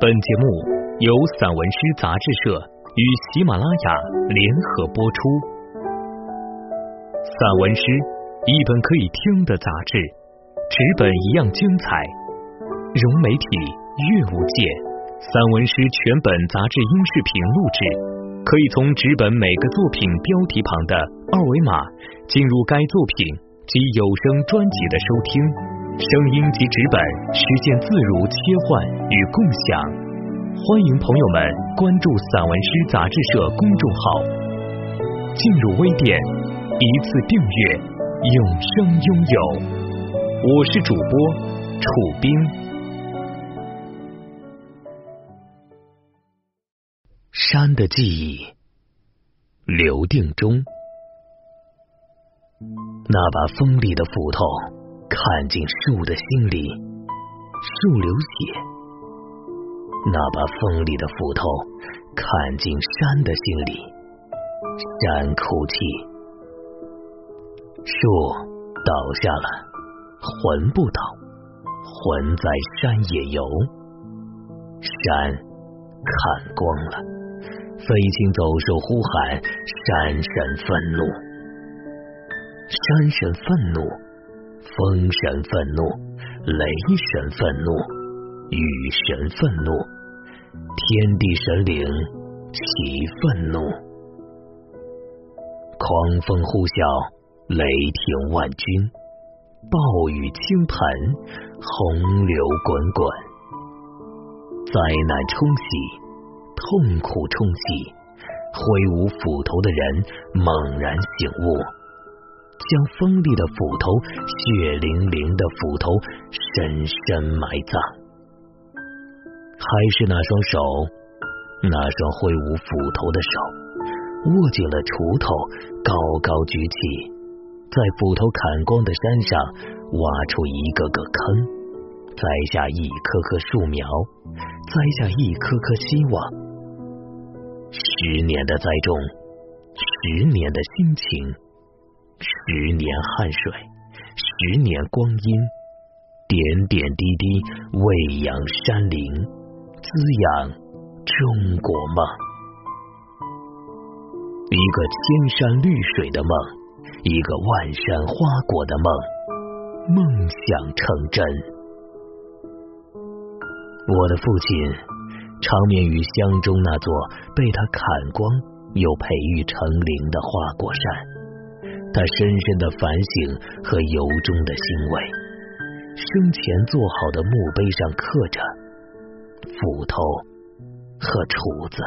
本节目由散文诗杂志社与喜马拉雅联合播出。散文诗，一本可以听的杂志，纸本一样精彩。融媒体阅物界，散文诗全本杂志音视频录制，可以从纸本每个作品标题旁的二维码进入该作品及有声专辑的收听。声音及纸本实现自如切换与共享，欢迎朋友们关注散文诗杂志社公众号，进入微店一次订阅，永生拥有。我是主播楚冰，山的记忆，刘定中，那把锋利的斧头。看进树的心里，树流血；那把锋利的斧头看进山的心里，山哭泣。树倒下了，魂不倒，魂在山野游。山看光了，飞禽走兽呼喊，山神愤怒，山神愤怒。风神愤怒，雷神愤怒，雨神愤怒，天地神灵齐愤怒。狂风呼啸，雷霆万钧，暴雨倾盆，洪流滚滚。灾难冲洗，痛苦冲洗，挥舞斧头的人猛然醒悟。将锋利的斧头、血淋淋的斧头深深埋葬，还是那双手，那双挥舞斧头的手，握紧了锄头，高高举起，在斧头砍光的山上挖出一个个坑，栽下一棵棵树苗，栽下一颗颗希望。十年的栽种，十年的心情。十年汗水，十年光阴，点点滴滴喂养山林，滋养中国梦。一个千山绿水的梦，一个万山花果的梦，梦想成真。我的父亲长眠于乡中那座被他砍光又培育成林的花果山。他深深的反省和由衷的欣慰，生前做好的墓碑上刻着斧头和厨子。